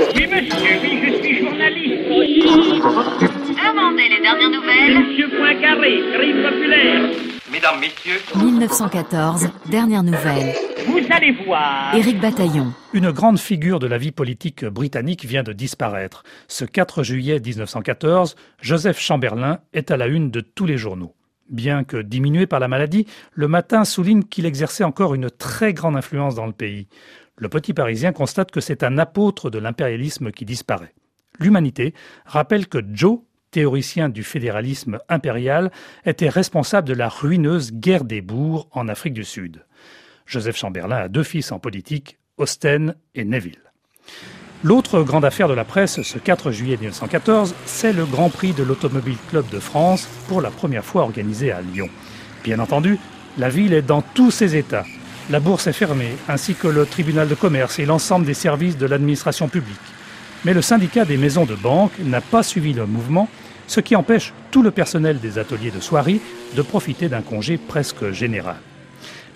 Oui, monsieur, oui, je suis journaliste. Demandez les dernières nouvelles. Monsieur Poincaré, crime populaire. Mesdames, Messieurs, 1914, dernière nouvelle. Vous allez voir. Éric Bataillon. Une grande figure de la vie politique britannique vient de disparaître. Ce 4 juillet 1914, Joseph Chamberlain est à la une de tous les journaux. Bien que diminué par la maladie, le matin souligne qu'il exerçait encore une très grande influence dans le pays. Le petit Parisien constate que c'est un apôtre de l'impérialisme qui disparaît. L'Humanité rappelle que Joe, théoricien du fédéralisme impérial, était responsable de la ruineuse guerre des bourgs en Afrique du Sud. Joseph Chamberlain a deux fils en politique, Austen et Neville. L'autre grande affaire de la presse ce 4 juillet 1914, c'est le Grand Prix de l'Automobile Club de France, pour la première fois organisé à Lyon. Bien entendu, la ville est dans tous ses états. La bourse est fermée, ainsi que le tribunal de commerce et l'ensemble des services de l'administration publique. Mais le syndicat des maisons de banque n'a pas suivi le mouvement, ce qui empêche tout le personnel des ateliers de soierie de profiter d'un congé presque général.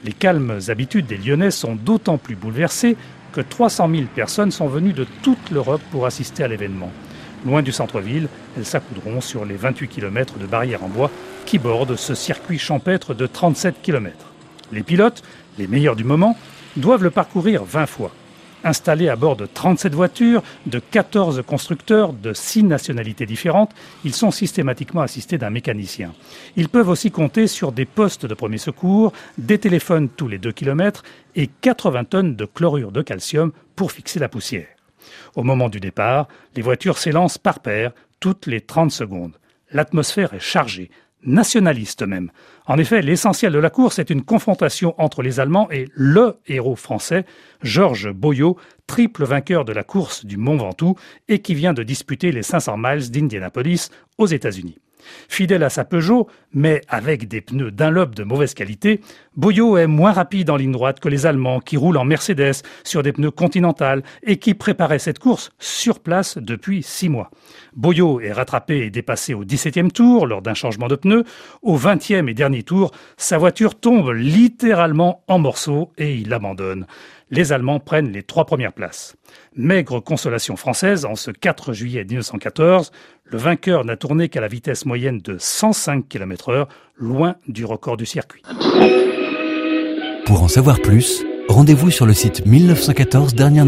Les calmes habitudes des Lyonnais sont d'autant plus bouleversées que 300 000 personnes sont venues de toute l'Europe pour assister à l'événement. Loin du centre-ville, elles s'accoudront sur les 28 km de barrières en bois qui bordent ce circuit champêtre de 37 km. Les pilotes, les meilleurs du moment, doivent le parcourir 20 fois. Installés à bord de 37 voitures, de 14 constructeurs, de 6 nationalités différentes, ils sont systématiquement assistés d'un mécanicien. Ils peuvent aussi compter sur des postes de premier secours, des téléphones tous les 2 km et 80 tonnes de chlorure de calcium pour fixer la poussière. Au moment du départ, les voitures s'élancent par paire toutes les 30 secondes. L'atmosphère est chargée, nationaliste même. En effet, l'essentiel de la course est une confrontation entre les Allemands et le héros français, Georges Boyot, triple vainqueur de la course du Mont Ventoux et qui vient de disputer les 500 miles d'Indianapolis aux États-Unis. Fidèle à sa Peugeot, mais avec des pneus Dunlop de mauvaise qualité, Boyot est moins rapide en ligne droite que les Allemands qui roulent en Mercedes sur des pneus Continental et qui préparaient cette course sur place depuis six mois. Boyot est rattrapé et dépassé au 17e tour lors d'un changement de pneus. Au 20e et dernier tour, sa voiture tombe littéralement en morceaux et il abandonne. Les Allemands prennent les trois premières places. Maigre consolation française, en ce 4 juillet 1914, le vainqueur n'a tourné qu'à la vitesse moyenne de 105 km heure, loin du record du circuit. Pour en savoir plus, rendez-vous sur le site 1914 dernières.